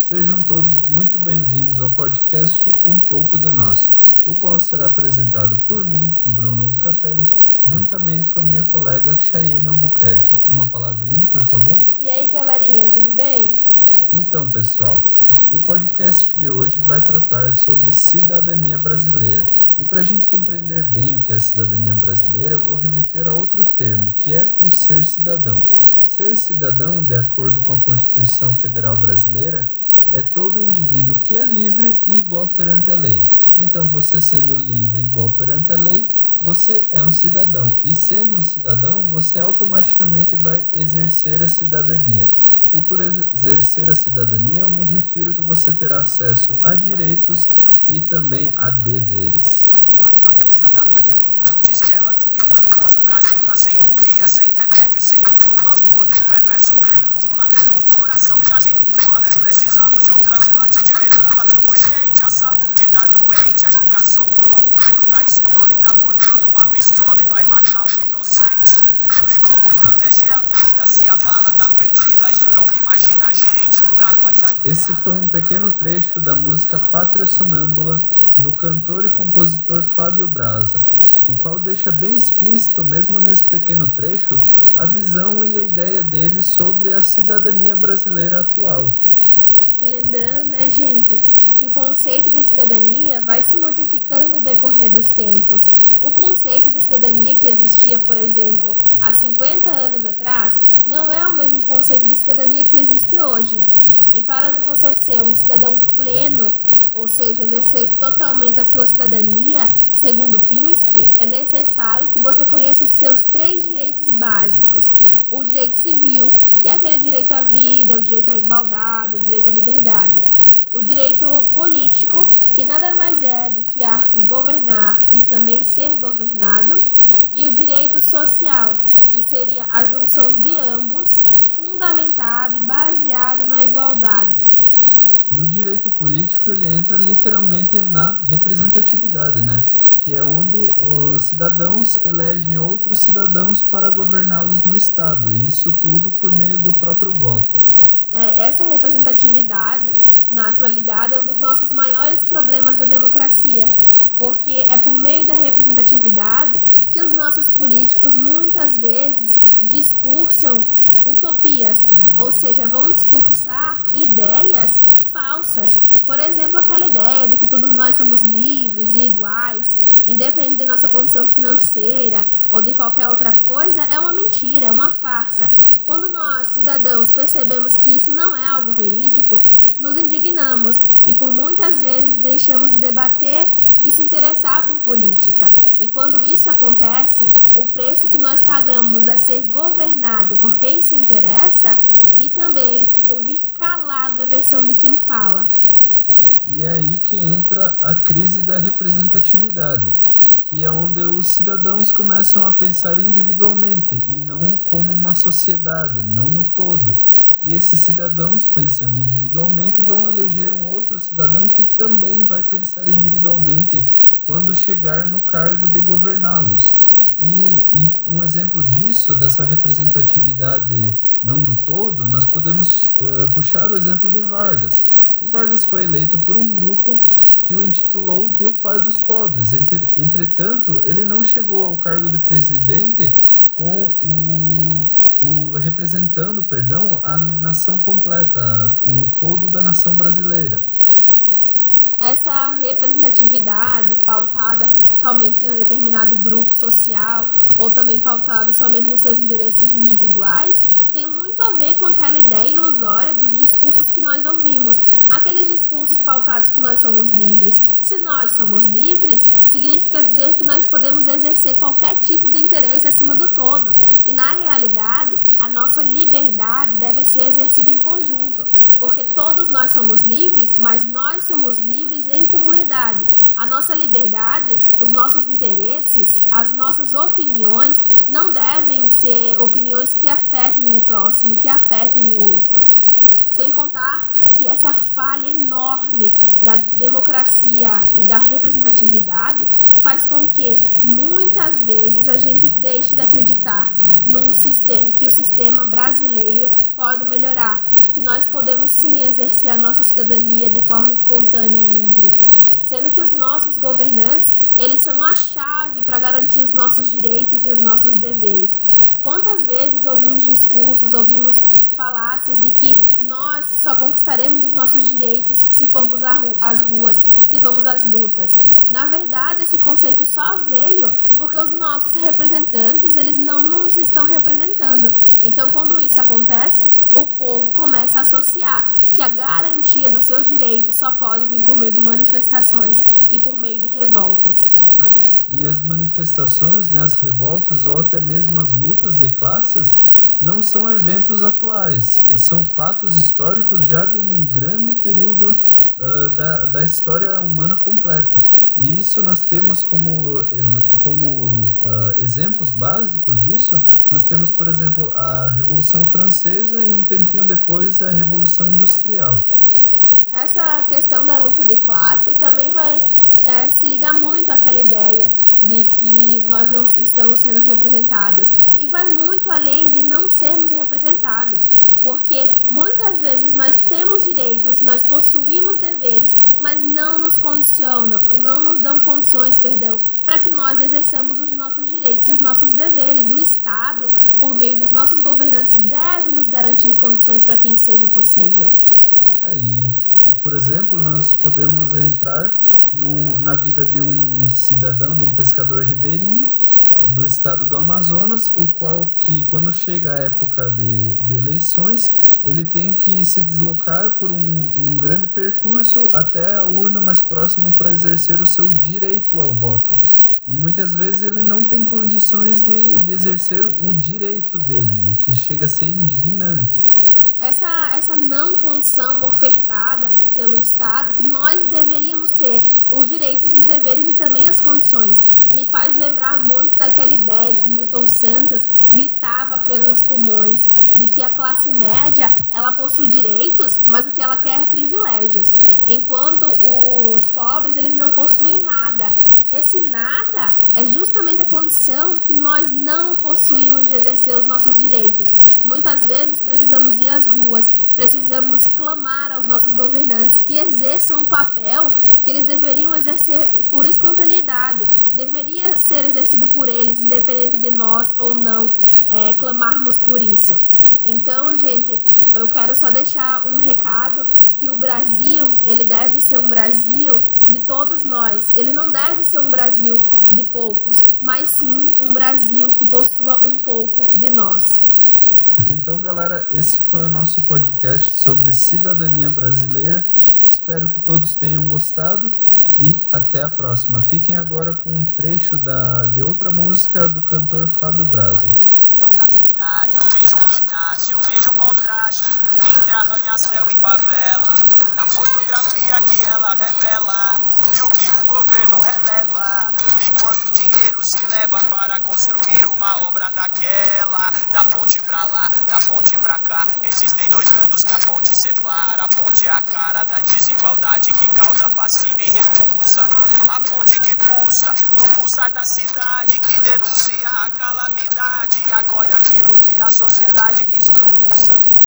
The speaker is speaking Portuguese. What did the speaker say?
Sejam todos muito bem-vindos ao podcast Um Pouco de Nós, o qual será apresentado por mim, Bruno Lucatelli, juntamente com a minha colega Chayenne Albuquerque. Uma palavrinha, por favor? E aí, galerinha, tudo bem? Então, pessoal, o podcast de hoje vai tratar sobre cidadania brasileira. E para a gente compreender bem o que é cidadania brasileira, eu vou remeter a outro termo, que é o ser cidadão. Ser cidadão, de acordo com a Constituição Federal Brasileira, é todo indivíduo que é livre e igual perante a lei. Então, você sendo livre e igual perante a lei, você é um cidadão. E sendo um cidadão, você automaticamente vai exercer a cidadania. E por exercer a cidadania, eu me refiro que você terá acesso a direitos e também a deveres. Tá. Precisamos de um transplante de medula. Urgente, a saúde tá A educação pulou o muro da escola e tá portando uma pistola e vai matar um inocente. E como proteger a vida se a bala tá perdida? Então imagina a gente, pra nós ainda. Esse foi um pequeno trecho da música Pátria Sonâmbula do cantor e compositor Fábio Braza, o qual deixa bem explícito, mesmo nesse pequeno trecho, a visão e a ideia dele sobre a cidadania brasileira atual. Lembrando, né, gente, que o conceito de cidadania vai se modificando no decorrer dos tempos. O conceito de cidadania que existia, por exemplo, há 50 anos atrás, não é o mesmo conceito de cidadania que existe hoje. E para você ser um cidadão pleno, ou seja, exercer totalmente a sua cidadania, segundo Pinsky, é necessário que você conheça os seus três direitos básicos: o direito civil, que é aquele direito à vida, o direito à igualdade, o direito à liberdade. O direito político, que nada mais é do que a arte de governar e também ser governado. E o direito social, que seria a junção de ambos, fundamentado e baseado na igualdade. No direito político, ele entra literalmente na representatividade, né? Que é onde os cidadãos elegem outros cidadãos para governá-los no Estado. E isso tudo por meio do próprio voto. É, essa representatividade, na atualidade, é um dos nossos maiores problemas da democracia, porque é por meio da representatividade que os nossos políticos muitas vezes discursam utopias, ou seja, vão discursar ideias falsas. Por exemplo, aquela ideia de que todos nós somos livres e iguais, independente de nossa condição financeira ou de qualquer outra coisa, é uma mentira, é uma farsa. Quando nós, cidadãos, percebemos que isso não é algo verídico, nos indignamos e por muitas vezes deixamos de debater e se interessar por política. E quando isso acontece, o preço que nós pagamos é ser governado por quem se interessa e também ouvir calado a versão de quem fala. E é aí que entra a crise da representatividade que é onde os cidadãos começam a pensar individualmente e não como uma sociedade, não no todo. E esses cidadãos, pensando individualmente, vão eleger um outro cidadão que também vai pensar individualmente quando chegar no cargo de governá-los. E, e, um exemplo disso, dessa representatividade não do todo, nós podemos uh, puxar o exemplo de Vargas. O Vargas foi eleito por um grupo que o intitulou de o pai dos pobres. Entretanto, ele não chegou ao cargo de presidente com o, o representando, perdão, a nação completa, o todo da nação brasileira essa representatividade pautada somente em um determinado grupo social ou também pautada somente nos seus interesses individuais tem muito a ver com aquela ideia ilusória dos discursos que nós ouvimos, aqueles discursos pautados que nós somos livres. Se nós somos livres, significa dizer que nós podemos exercer qualquer tipo de interesse acima do todo. E na realidade, a nossa liberdade deve ser exercida em conjunto, porque todos nós somos livres, mas nós somos livres livres em comunidade. A nossa liberdade, os nossos interesses, as nossas opiniões não devem ser opiniões que afetem o próximo, que afetem o outro. Sem contar que essa falha enorme da democracia e da representatividade faz com que muitas vezes a gente deixe de acreditar num sistema que o sistema brasileiro pode melhorar, que nós podemos sim exercer a nossa cidadania de forma espontânea e livre sendo que os nossos governantes, eles são a chave para garantir os nossos direitos e os nossos deveres. Quantas vezes ouvimos discursos, ouvimos falácias de que nós só conquistaremos os nossos direitos se formos às ruas, se formos às lutas. Na verdade, esse conceito só veio porque os nossos representantes, eles não nos estão representando. Então, quando isso acontece, o povo começa a associar que a garantia dos seus direitos só pode vir por meio de manifestações e por meio de revoltas. E as manifestações, né, as revoltas ou até mesmo as lutas de classes não são eventos atuais, são fatos históricos já de um grande período uh, da, da história humana completa. E isso nós temos como, como uh, exemplos básicos disso, nós temos, por exemplo, a Revolução Francesa e um tempinho depois a Revolução Industrial. Essa questão da luta de classe também vai é, se ligar muito àquela ideia de que nós não estamos sendo representadas e vai muito além de não sermos representados, porque muitas vezes nós temos direitos, nós possuímos deveres, mas não nos condicionam, não nos dão condições, perdão, para que nós exerçamos os nossos direitos e os nossos deveres. O Estado, por meio dos nossos governantes, deve nos garantir condições para que isso seja possível. É, e por exemplo, nós podemos entrar no, na vida de um cidadão, de um pescador ribeirinho do estado do Amazonas, o qual que quando chega a época de, de eleições, ele tem que se deslocar por um, um grande percurso até a urna mais próxima para exercer o seu direito ao voto. E muitas vezes ele não tem condições de, de exercer um direito dele, o que chega a ser indignante essa, essa não condição ofertada pelo Estado que nós deveríamos ter os direitos, os deveres e também as condições. Me faz lembrar muito daquela ideia que Milton Santos gritava pelos pulmões de que a classe média ela possui direitos, mas o que ela quer é privilégios, enquanto os pobres eles não possuem nada. Esse nada é justamente a condição que nós não possuímos de exercer os nossos direitos. Muitas vezes precisamos ir às ruas, precisamos clamar aos nossos governantes que exerçam um papel que eles deveriam exercer por espontaneidade, deveria ser exercido por eles, independente de nós ou não é, clamarmos por isso. Então, gente, eu quero só deixar um recado que o Brasil, ele deve ser um Brasil de todos nós. Ele não deve ser um Brasil de poucos, mas sim um Brasil que possua um pouco de nós. Então, galera, esse foi o nosso podcast sobre cidadania brasileira. Espero que todos tenham gostado e até a próxima. Fiquem agora com um trecho da, de outra música do cantor Fábio Braza. Da cidade, eu vejo um guindaste, eu vejo o contraste entre arranha-céu e favela. Na fotografia que ela revela e o que o governo releva. E quanto dinheiro se leva para construir uma obra daquela. Da ponte pra lá, da ponte pra cá. Existem dois mundos que a ponte separa. A ponte é a cara da desigualdade que causa fascínio e repulsa a ponte que pulsa no pulsar da cidade que denuncia a calamidade acolhe aquilo que a sociedade expulsa.